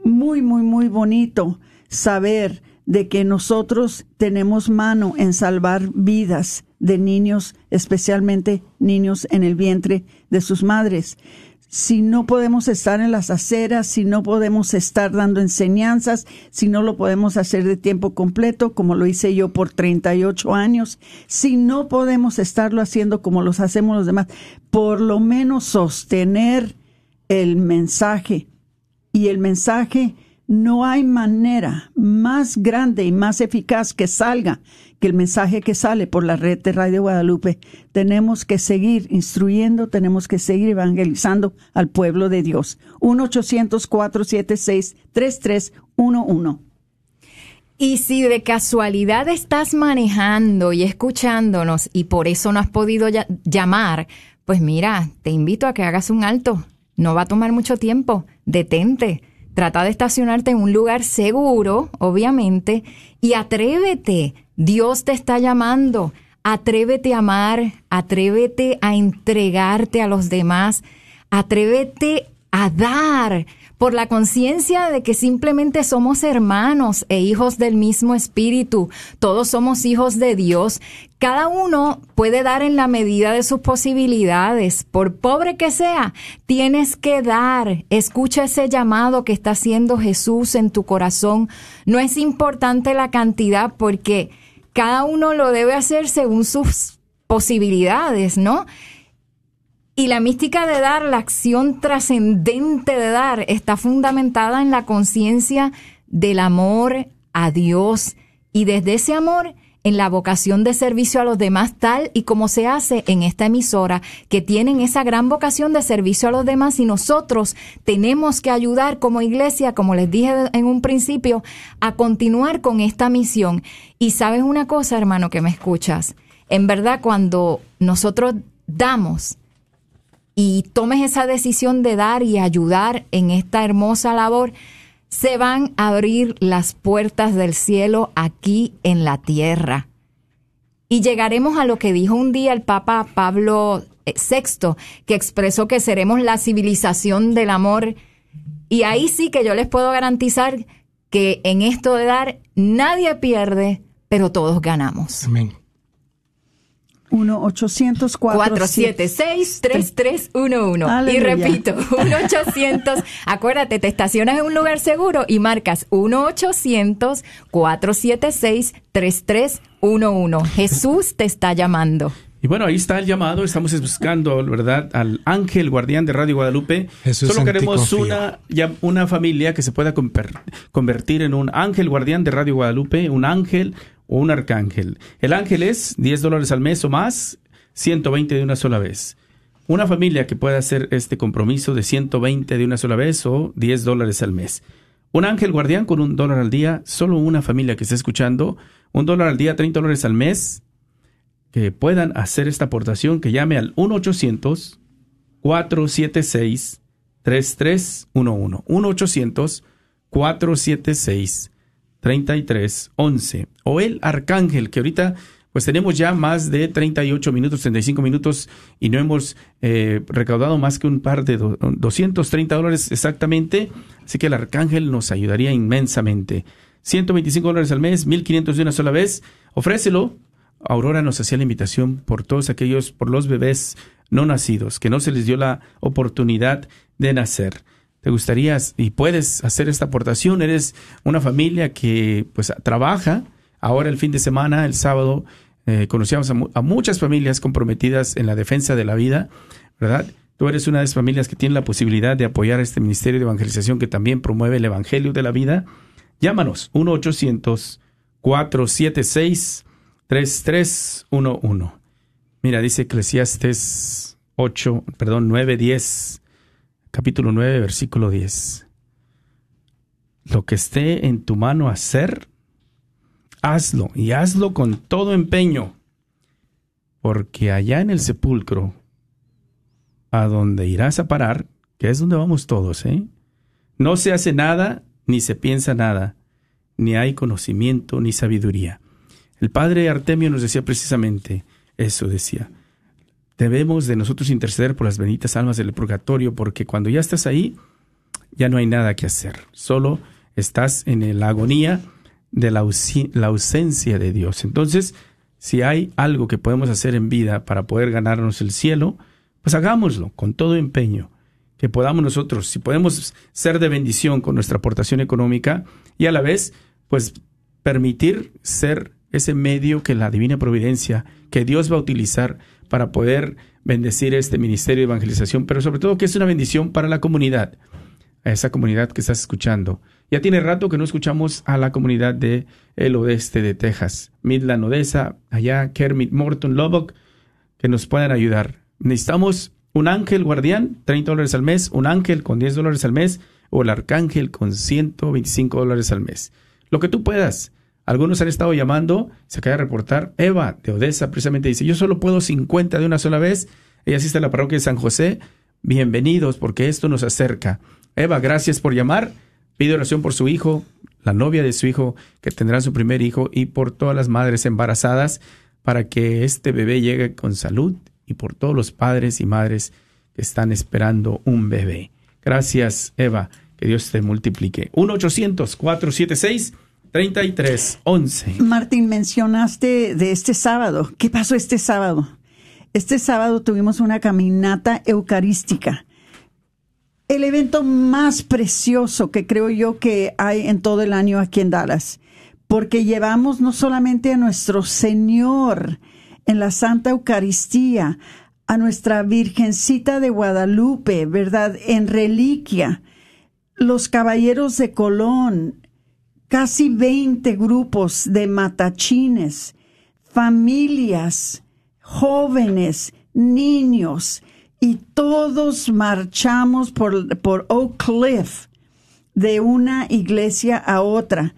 muy, muy, muy bonito saber de que nosotros tenemos mano en salvar vidas de niños, especialmente niños en el vientre de sus madres. Si no podemos estar en las aceras, si no podemos estar dando enseñanzas, si no lo podemos hacer de tiempo completo, como lo hice yo por 38 años, si no podemos estarlo haciendo como los hacemos los demás, por lo menos sostener el mensaje. Y el mensaje no hay manera más grande y más eficaz que salga que el mensaje que sale por la red de Radio Guadalupe. Tenemos que seguir instruyendo, tenemos que seguir evangelizando al pueblo de Dios. 1-800-476-3311. Y si de casualidad estás manejando y escuchándonos y por eso no has podido llamar, pues mira, te invito a que hagas un alto. No va a tomar mucho tiempo. Detente Trata de estacionarte en un lugar seguro, obviamente, y atrévete. Dios te está llamando. Atrévete a amar, atrévete a entregarte a los demás, atrévete a dar por la conciencia de que simplemente somos hermanos e hijos del mismo espíritu. Todos somos hijos de Dios. Cada uno puede dar en la medida de sus posibilidades. Por pobre que sea, tienes que dar. Escucha ese llamado que está haciendo Jesús en tu corazón. No es importante la cantidad porque cada uno lo debe hacer según sus posibilidades, ¿no? Y la mística de dar, la acción trascendente de dar, está fundamentada en la conciencia del amor a Dios y desde ese amor en la vocación de servicio a los demás tal y como se hace en esta emisora, que tienen esa gran vocación de servicio a los demás y nosotros tenemos que ayudar como iglesia, como les dije en un principio, a continuar con esta misión. Y sabes una cosa, hermano, que me escuchas, en verdad cuando nosotros damos, y tomes esa decisión de dar y ayudar en esta hermosa labor, se van a abrir las puertas del cielo aquí en la tierra. Y llegaremos a lo que dijo un día el Papa Pablo VI, que expresó que seremos la civilización del amor. Y ahí sí que yo les puedo garantizar que en esto de dar nadie pierde, pero todos ganamos. Amén. 1-800-476-3311. Y repito, 1-800, acuérdate, te estacionas en un lugar seguro y marcas 1-800-476-3311. Jesús te está llamando. Y bueno, ahí está el llamado. Estamos buscando, ¿verdad?, al ángel guardián de Radio Guadalupe. Jesús Solo queremos una, ya, una familia que se pueda conver- convertir en un ángel guardián de Radio Guadalupe, un ángel o un arcángel. El ángel es 10 dólares al mes o más, 120 de una sola vez. Una familia que pueda hacer este compromiso de 120 de una sola vez o 10 dólares al mes. Un ángel guardián con un dólar al día, solo una familia que esté escuchando, un dólar al día, 30 dólares al mes, que puedan hacer esta aportación, que llame al 1-800-476-3311. 1-800-476-3311. O el Arcángel, que ahorita pues tenemos ya más de 38 minutos, 35 minutos y no hemos eh, recaudado más que un par de do- 230 dólares exactamente. Así que el Arcángel nos ayudaría inmensamente. 125 dólares al mes, 1500 de una sola vez. Ofrécelo. Aurora nos hacía la invitación por todos aquellos, por los bebés no nacidos, que no se les dio la oportunidad de nacer. ¿Te gustaría y puedes hacer esta aportación? Eres una familia que pues trabaja. Ahora el fin de semana, el sábado, eh, conocíamos a, mu- a muchas familias comprometidas en la defensa de la vida, ¿verdad? tú eres una de esas familias que tiene la posibilidad de apoyar este ministerio de evangelización que también promueve el Evangelio de la vida, llámanos 1-800-476-3311. Mira, dice Eclesiastes 8, perdón, 9, 10, capítulo 9, versículo 10. Lo que esté en tu mano hacer, hazlo y hazlo con todo empeño, porque allá en el sepulcro, a donde irás a parar, que es donde vamos todos, ¿eh? No se hace nada, ni se piensa nada, ni hay conocimiento, ni sabiduría. El padre Artemio nos decía precisamente eso, decía, debemos de nosotros interceder por las benditas almas del purgatorio, porque cuando ya estás ahí, ya no hay nada que hacer, solo estás en la agonía de la, la ausencia de Dios. Entonces, si hay algo que podemos hacer en vida para poder ganarnos el cielo, pues hagámoslo con todo empeño, que podamos nosotros, si podemos ser de bendición con nuestra aportación económica y a la vez, pues permitir ser ese medio que la divina providencia, que Dios va a utilizar para poder bendecir este ministerio de evangelización, pero sobre todo que es una bendición para la comunidad, a esa comunidad que estás escuchando. Ya tiene rato que no escuchamos a la comunidad de el oeste de Texas, Midland, Odessa, allá Kermit, Morton, Lubbock, que nos puedan ayudar. Necesitamos un ángel guardián, 30 dólares al mes, un ángel con 10 dólares al mes o el arcángel con 125 dólares al mes. Lo que tú puedas. Algunos han estado llamando, se acaba de reportar, Eva de Odessa precisamente dice, yo solo puedo 50 de una sola vez. Ella asiste a la parroquia de San José. Bienvenidos porque esto nos acerca. Eva, gracias por llamar. Pide oración por su hijo, la novia de su hijo que tendrá su primer hijo y por todas las madres embarazadas para que este bebé llegue con salud y por todos los padres y madres que están esperando un bebé. Gracias, Eva. Que Dios te multiplique. 1-800-476. 3311. Martín, mencionaste de este sábado. ¿Qué pasó este sábado? Este sábado tuvimos una caminata eucarística. El evento más precioso que creo yo que hay en todo el año aquí en Dallas. Porque llevamos no solamente a nuestro Señor en la Santa Eucaristía, a nuestra Virgencita de Guadalupe, ¿verdad? En reliquia, los caballeros de Colón, casi 20 grupos de matachines, familias, jóvenes, niños, y todos marchamos por, por Oak Cliff de una iglesia a otra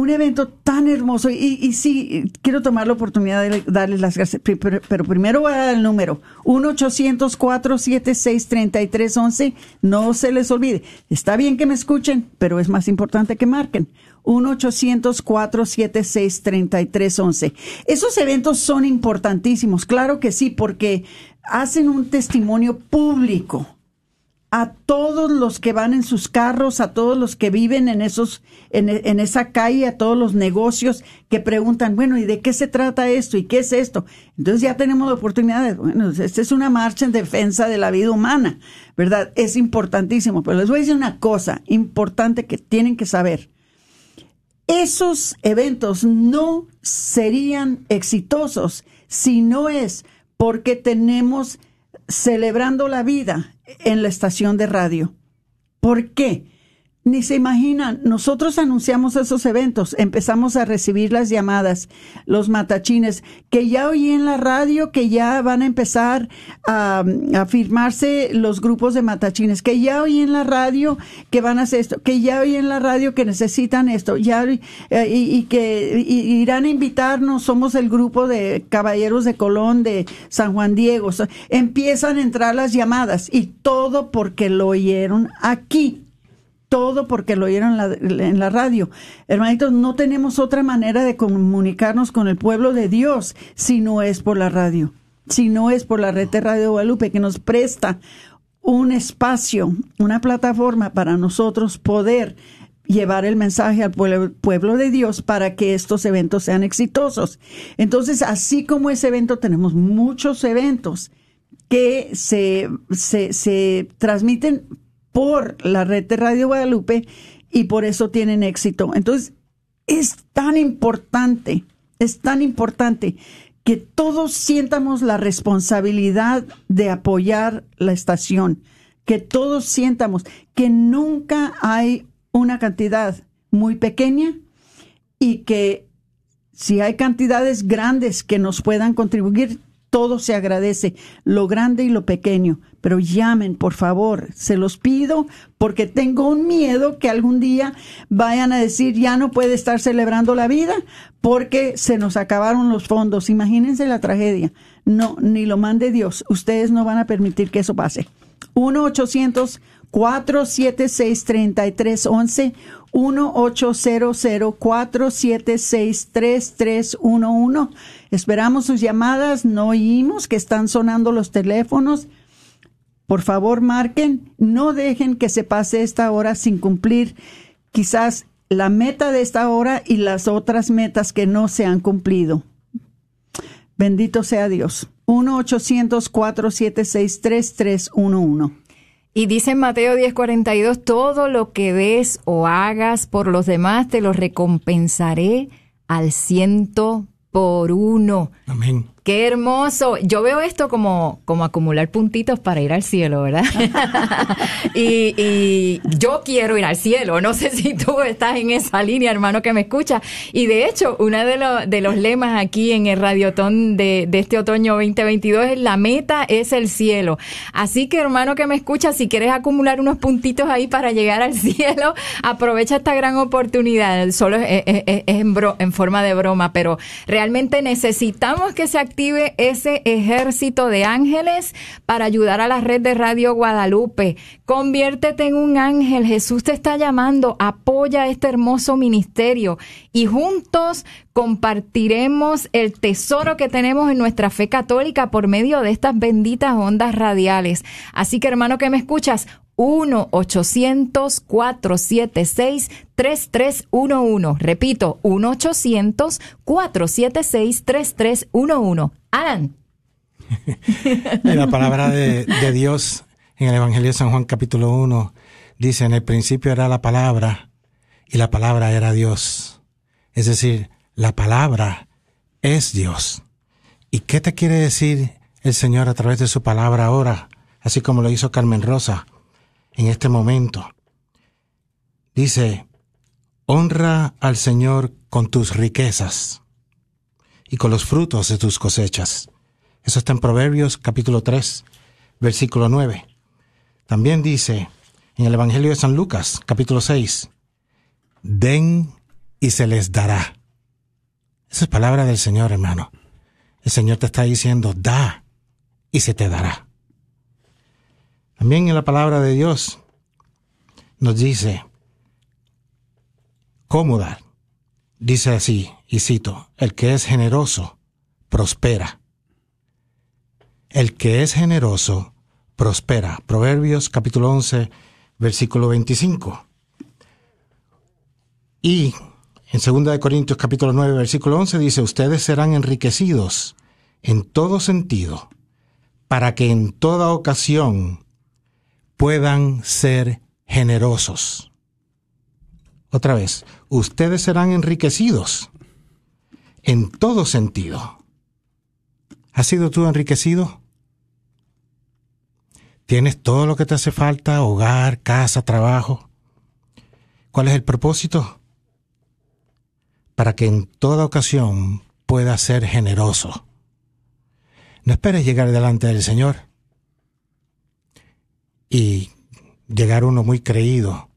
un evento tan hermoso. Y, y, sí, quiero tomar la oportunidad de darles las gracias, pero, primero voy a dar el número, 1-800-476-3311, no se les olvide, está bien que me escuchen, pero es más importante que marquen, 1-800-476-3311. Esos eventos son importantísimos, claro que sí, porque hacen un testimonio público a todos los que van en sus carros, a todos los que viven en esos, en, esa calle, a todos los negocios que preguntan, bueno, ¿y de qué se trata esto? ¿Y qué es esto? Entonces ya tenemos la oportunidad de, bueno, esta es una marcha en defensa de la vida humana, ¿verdad? Es importantísimo. Pero les voy a decir una cosa importante que tienen que saber. Esos eventos no serían exitosos si no es porque tenemos celebrando la vida en la estación de radio. ¿Por qué? Ni se imaginan, nosotros anunciamos esos eventos, empezamos a recibir las llamadas, los matachines, que ya oí en la radio que ya van a empezar a, a, firmarse los grupos de matachines, que ya oí en la radio que van a hacer esto, que ya oí en la radio que necesitan esto, ya eh, y, que irán a invitarnos, somos el grupo de caballeros de Colón de San Juan Diego. empiezan a entrar las llamadas y todo porque lo oyeron aquí todo porque lo oyeron en la, radio. Hermanitos, no tenemos otra manera de comunicarnos con el pueblo de Dios si no es por la radio, si no es por la red de Radio Guadalupe que nos presta un espacio, una plataforma para nosotros poder llevar el mensaje al pueblo, pueblo, de Dios para que estos eventos sean exitosos. Entonces, así como ese evento, tenemos muchos eventos que se, se, se transmiten por la red de Radio Guadalupe y por eso tienen éxito. Entonces, es tan importante, es tan importante que todos sientamos la responsabilidad de apoyar la estación, que todos sientamos que nunca hay una cantidad muy pequeña y que si hay cantidades grandes que nos puedan contribuir, todo se agradece, lo grande y lo pequeño. Pero llamen, por favor, se los pido, porque tengo un miedo que algún día vayan a decir ya no puede estar celebrando la vida porque se nos acabaron los fondos. Imagínense la tragedia. No, ni lo mande Dios. Ustedes no van a permitir que eso pase. 1 800 476 3311 1-800-476-3311. Esperamos sus llamadas, no oímos que están sonando los teléfonos. Por favor, marquen, no dejen que se pase esta hora sin cumplir quizás la meta de esta hora y las otras metas que no se han cumplido. Bendito sea Dios. 1-800-476-3311. Y dice en Mateo 10:42, todo lo que des o hagas por los demás te lo recompensaré al ciento por uno. Amén. Qué hermoso. Yo veo esto como, como acumular puntitos para ir al cielo, ¿verdad? y, y, yo quiero ir al cielo. No sé si tú estás en esa línea, hermano, que me escucha. Y de hecho, uno de, los de los lemas aquí en el Radiotón de, de este otoño 2022 es la meta es el cielo. Así que, hermano, que me escucha, si quieres acumular unos puntitos ahí para llegar al cielo, aprovecha esta gran oportunidad. Solo es, es, es en, bro, en forma de broma, pero realmente necesitamos que se active ese ejército de ángeles para ayudar a la red de Radio Guadalupe. Conviértete en un ángel. Jesús te está llamando. Apoya este hermoso ministerio y juntos compartiremos el tesoro que tenemos en nuestra fe católica por medio de estas benditas ondas radiales. Así que hermano que me escuchas, 1-800-476-3311. Repito, 1-800-476-3311. Alan. la palabra de, de, Dios en el Evangelio de San Juan capítulo 1 dice, en el principio era la palabra y la palabra era Dios. Es decir, la palabra es Dios. ¿Y qué te quiere decir el Señor a través de su palabra ahora? Así como lo hizo Carmen Rosa en este momento. Dice, honra al Señor con tus riquezas y con los frutos de tus cosechas. Eso está en Proverbios capítulo 3, versículo 9. También dice en el Evangelio de San Lucas capítulo 6, den y se les dará. Esa es palabra del Señor, hermano. El Señor te está diciendo, da y se te dará. También en la palabra de Dios nos dice, ¿cómo dar? Dice así, y cito, el que es generoso, prospera. El que es generoso, prospera. Proverbios capítulo 11, versículo 25. Y en 2 Corintios capítulo 9, versículo 11 dice, ustedes serán enriquecidos en todo sentido, para que en toda ocasión puedan ser generosos. Otra vez, ustedes serán enriquecidos en todo sentido. ¿Has sido tú enriquecido? ¿Tienes todo lo que te hace falta? Hogar, casa, trabajo. ¿Cuál es el propósito? Para que en toda ocasión puedas ser generoso. No esperes llegar delante del Señor y llegar uno muy creído.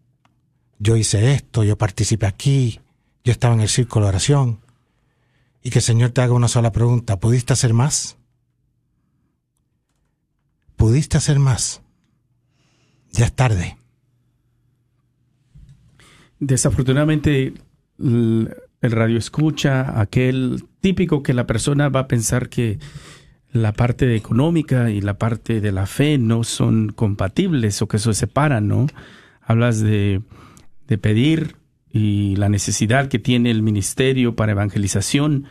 Yo hice esto, yo participé aquí, yo estaba en el círculo de oración. Y que el Señor te haga una sola pregunta, ¿pudiste hacer más? ¿Pudiste hacer más? Ya es tarde. Desafortunadamente, el radio escucha aquel típico que la persona va a pensar que la parte económica y la parte de la fe no son compatibles o que se separan, ¿no? Hablas de, de pedir y la necesidad que tiene el ministerio para evangelización,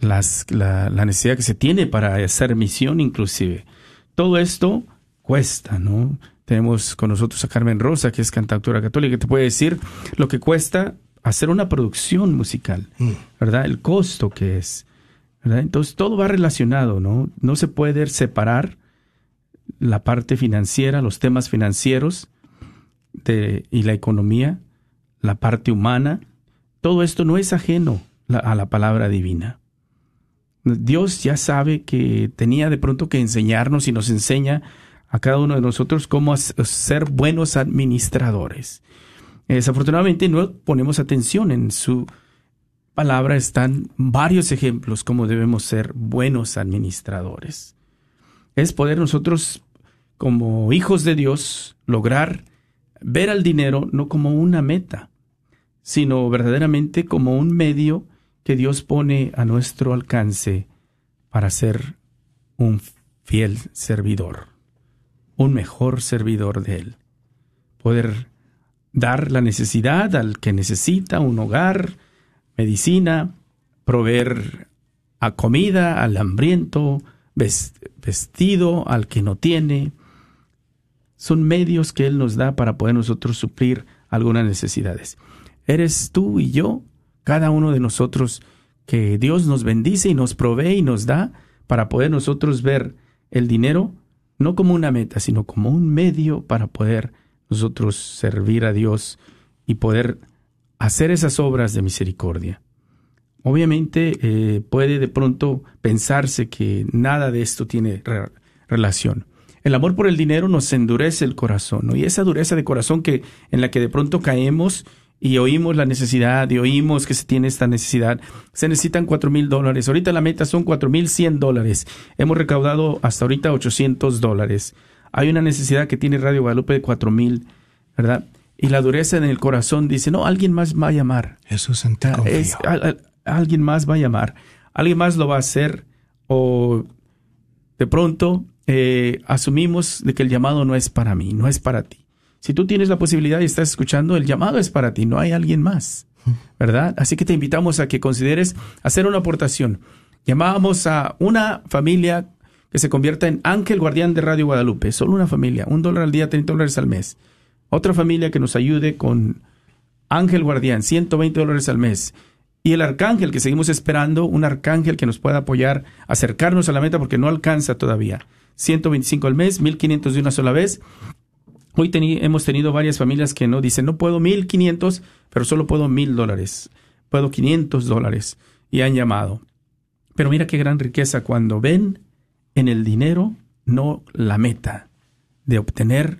las, la, la, necesidad que se tiene para hacer misión inclusive. Todo esto cuesta, ¿no? Tenemos con nosotros a Carmen Rosa, que es cantautora católica, que te puede decir lo que cuesta hacer una producción musical, ¿verdad? El costo que es Entonces todo va relacionado, ¿no? No se puede separar la parte financiera, los temas financieros y la economía, la parte humana. Todo esto no es ajeno a la palabra divina. Dios ya sabe que tenía de pronto que enseñarnos y nos enseña a cada uno de nosotros cómo ser buenos administradores. Desafortunadamente no ponemos atención en su palabra están varios ejemplos cómo debemos ser buenos administradores. Es poder nosotros como hijos de Dios lograr ver al dinero no como una meta, sino verdaderamente como un medio que Dios pone a nuestro alcance para ser un fiel servidor, un mejor servidor de Él. Poder dar la necesidad al que necesita un hogar, medicina, proveer a comida al hambriento, ves- vestido al que no tiene. Son medios que Él nos da para poder nosotros suplir algunas necesidades. Eres tú y yo, cada uno de nosotros, que Dios nos bendice y nos provee y nos da para poder nosotros ver el dinero no como una meta, sino como un medio para poder nosotros servir a Dios y poder hacer esas obras de misericordia. Obviamente eh, puede de pronto pensarse que nada de esto tiene re- relación. El amor por el dinero nos endurece el corazón, ¿no? Y esa dureza de corazón que en la que de pronto caemos y oímos la necesidad y oímos que se tiene esta necesidad, se necesitan cuatro mil dólares. Ahorita la meta son cuatro mil cien dólares. Hemos recaudado hasta ahorita 800 dólares. Hay una necesidad que tiene Radio Guadalupe de cuatro mil, ¿verdad? Y la dureza en el corazón dice, no, alguien más va a llamar. Jesús en ti es- al- al- alguien más va a llamar, alguien más lo va a hacer o de pronto eh, asumimos de que el llamado no es para mí, no es para ti. Si tú tienes la posibilidad y estás escuchando, el llamado es para ti, no hay alguien más, ¿verdad? Así que te invitamos a que consideres hacer una aportación. Llamábamos a una familia que se convierta en ángel guardián de Radio Guadalupe, solo una familia, un dólar al día, 30 dólares al mes. Otra familia que nos ayude con Ángel Guardián, 120 dólares al mes. Y el arcángel que seguimos esperando, un arcángel que nos pueda apoyar, acercarnos a la meta porque no alcanza todavía. 125 al mes, 1500 de una sola vez. Hoy hemos tenido varias familias que no dicen, no puedo 1500, pero solo puedo 1000 dólares. Puedo 500 dólares. Y han llamado. Pero mira qué gran riqueza cuando ven en el dinero no la meta de obtener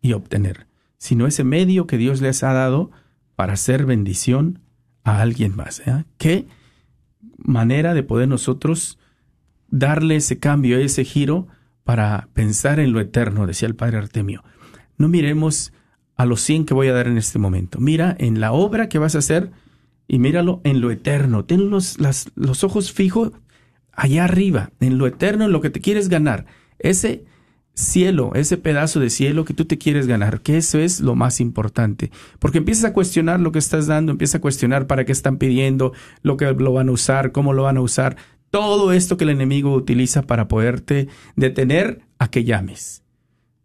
y obtener, sino ese medio que Dios les ha dado para hacer bendición a alguien más. ¿eh? Qué manera de poder nosotros darle ese cambio, ese giro para pensar en lo eterno, decía el padre Artemio. No miremos a los 100 que voy a dar en este momento. Mira en la obra que vas a hacer y míralo en lo eterno. Ten los, los ojos fijos allá arriba, en lo eterno, en lo que te quieres ganar. Ese cielo, ese pedazo de cielo que tú te quieres ganar, que eso es lo más importante. Porque empiezas a cuestionar lo que estás dando, empiezas a cuestionar para qué están pidiendo, lo que lo van a usar, cómo lo van a usar. Todo esto que el enemigo utiliza para poderte detener a que llames.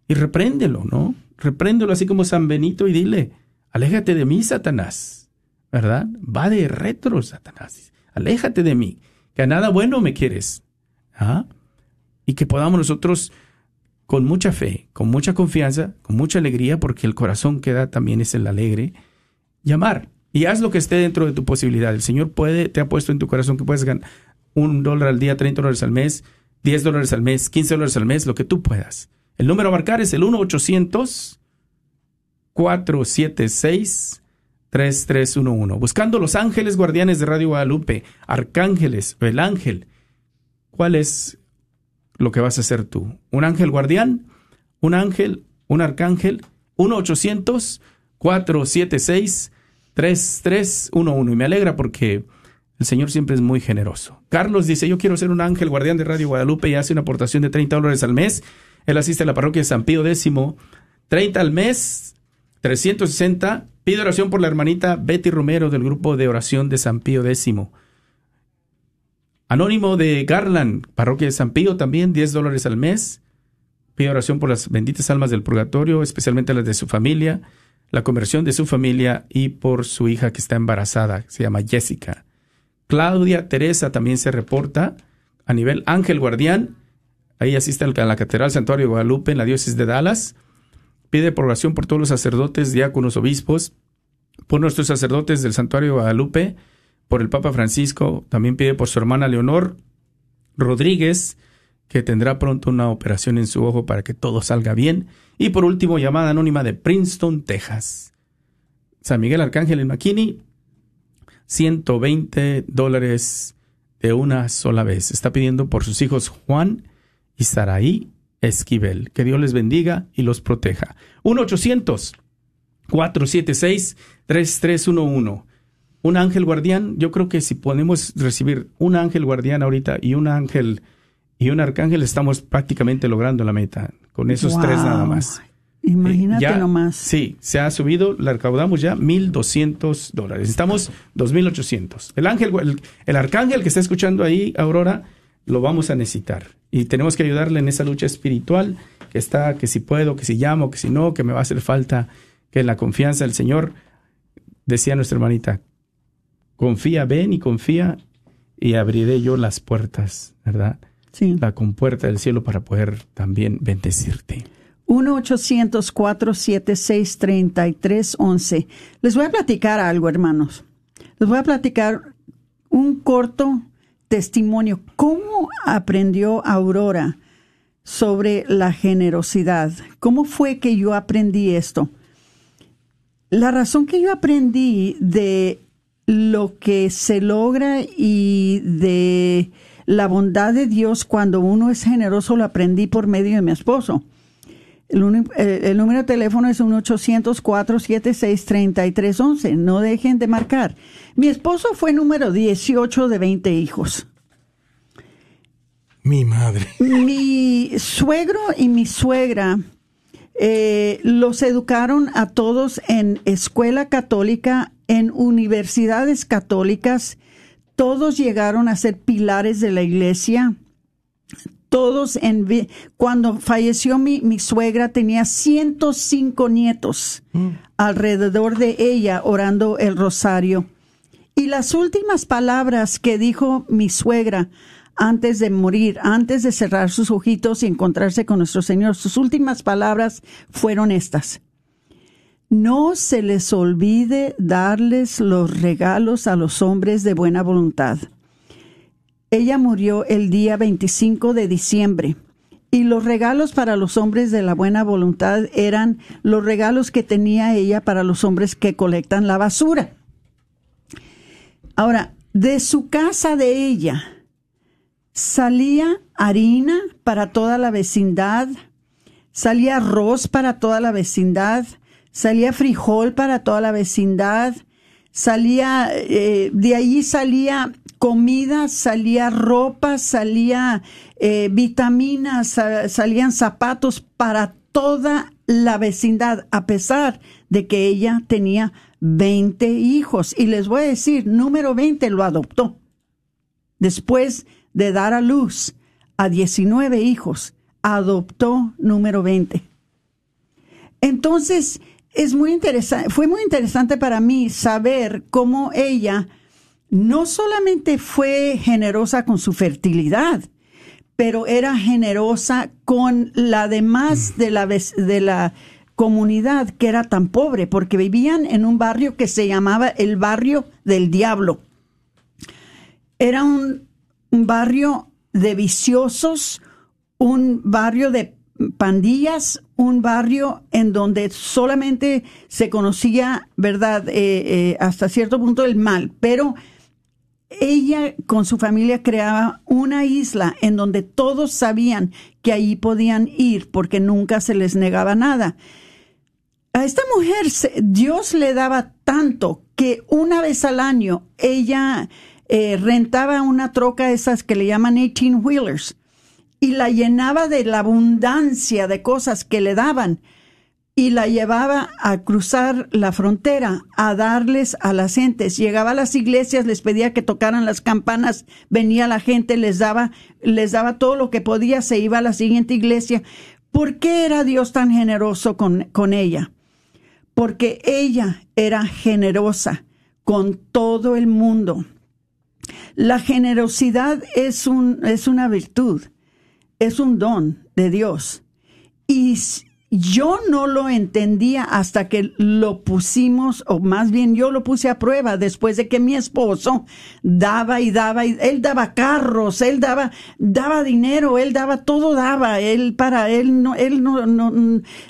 Y repréndelo, ¿no? Repréndelo así como San Benito y dile, aléjate de mí, Satanás. ¿Verdad? Va de retro, Satanás. Aléjate de mí, que a nada bueno me quieres. ¿Ah? Y que podamos nosotros, con mucha fe, con mucha confianza, con mucha alegría, porque el corazón que da también es el alegre, llamar. Y haz lo que esté dentro de tu posibilidad. El Señor puede, te ha puesto en tu corazón que puedes ganar un dólar al día, 30 dólares al mes, 10 dólares al mes, 15 dólares al mes, lo que tú puedas. El número a marcar es el 1-800-476-3311. Buscando los ángeles guardianes de Radio Guadalupe, arcángeles el ángel. ¿Cuál es lo que vas a hacer tú? ¿Un ángel guardián? ¿Un ángel? ¿Un arcángel? 1-800-476-3311. Y me alegra porque el Señor siempre es muy generoso. Carlos dice, yo quiero ser un ángel guardián de Radio Guadalupe y hace una aportación de 30 dólares al mes. Él asiste a la parroquia de San Pío X. 30 al mes, 360. Pide oración por la hermanita Betty Romero del grupo de oración de San Pío X. Anónimo de Garland, parroquia de San Pío, también 10 dólares al mes. Pide oración por las benditas almas del purgatorio, especialmente las de su familia, la conversión de su familia y por su hija que está embarazada, se llama Jessica. Claudia Teresa también se reporta a nivel ángel guardián. Ahí asiste a la Catedral Santuario Guadalupe en la diócesis de Dallas. Pide por oración por todos los sacerdotes, diáconos, obispos, por nuestros sacerdotes del Santuario Guadalupe, por el Papa Francisco. También pide por su hermana Leonor Rodríguez, que tendrá pronto una operación en su ojo para que todo salga bien. Y por último, llamada anónima de Princeton, Texas. San Miguel Arcángel en McKinney, 120 dólares de una sola vez. Está pidiendo por sus hijos Juan y Saraí Esquivel. Que Dios les bendiga y los proteja. 1-800-476-3311. Un ángel guardián, yo creo que si podemos recibir un ángel guardián ahorita y un ángel y un arcángel, estamos prácticamente logrando la meta. Con esos tres nada más. Imagínate Ya- nomás. Sí, se ha subido, la recaudamos ya 1.200 dólares. Estamos 2.800. El ángel, el, el arcángel que está escuchando ahí, Aurora, lo vamos a necesitar. Y tenemos que ayudarle en esa lucha espiritual que está, que si puedo, que si llamo, que si no, que me va a hacer falta, que la confianza del Señor, decía nuestra hermanita, confía, ven y confía y abriré yo las puertas, ¿verdad? Sí. La compuerta del cielo para poder también bendecirte. 1-800-476-3311. Les voy a platicar algo, hermanos. Les voy a platicar un corto testimonio. ¿Cómo aprendió Aurora sobre la generosidad? ¿Cómo fue que yo aprendí esto? La razón que yo aprendí de lo que se logra y de la bondad de Dios cuando uno es generoso lo aprendí por medio de mi esposo. El, eh, el número de teléfono es 1-800-476-3311. No dejen de marcar. Mi esposo fue número 18 de 20 hijos. Mi madre. Mi suegro y mi suegra eh, los educaron a todos en escuela católica, en universidades católicas. Todos llegaron a ser pilares de la iglesia. Todos en cuando falleció mi, mi suegra tenía 105 nietos alrededor de ella orando el rosario. Y las últimas palabras que dijo mi suegra antes de morir, antes de cerrar sus ojitos y encontrarse con nuestro Señor, sus últimas palabras fueron estas. No se les olvide darles los regalos a los hombres de buena voluntad. Ella murió el día 25 de diciembre y los regalos para los hombres de la buena voluntad eran los regalos que tenía ella para los hombres que colectan la basura. Ahora, de su casa de ella salía harina para toda la vecindad, salía arroz para toda la vecindad, salía frijol para toda la vecindad, salía, eh, de ahí salía comida, salía ropa, salía eh, vitaminas, sa- salían zapatos para toda la vecindad, a pesar de que ella tenía 20 hijos. Y les voy a decir, número 20 lo adoptó. Después de dar a luz a 19 hijos, adoptó número 20. Entonces, es muy interesante, fue muy interesante para mí saber cómo ella no solamente fue generosa con su fertilidad, pero era generosa con la demás de la, de la comunidad que era tan pobre, porque vivían en un barrio que se llamaba el barrio del diablo. Era un, un barrio de viciosos, un barrio de pandillas, un barrio en donde solamente se conocía, ¿verdad?, Eh, eh, hasta cierto punto el mal, pero ella con su familia creaba una isla en donde todos sabían que allí podían ir porque nunca se les negaba nada. A esta mujer Dios le daba tanto que una vez al año ella eh, rentaba una troca esas que le llaman 18 wheelers y la llenaba de la abundancia de cosas que le daban y la llevaba a cruzar la frontera, a darles a las gentes. Llegaba a las iglesias, les pedía que tocaran las campanas, venía la gente, les daba, les daba todo lo que podía, se iba a la siguiente iglesia. ¿Por qué era Dios tan generoso con, con ella? Porque ella era generosa con todo el mundo. La generosidad es, un, es una virtud, es un don de Dios. Y yo no lo entendía hasta que lo pusimos, o más bien yo lo puse a prueba después de que mi esposo daba y daba, y él daba carros, él daba, daba dinero, él daba, todo daba, él para él no, él no, no,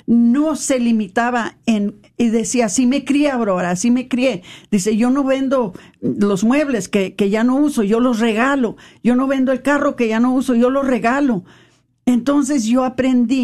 no se limitaba en, y decía, así me crié, Aurora, así me crié. Dice, yo no vendo los muebles que, que ya no uso, yo los regalo. Yo no vendo el carro que ya no uso, yo lo regalo. Entonces yo aprendí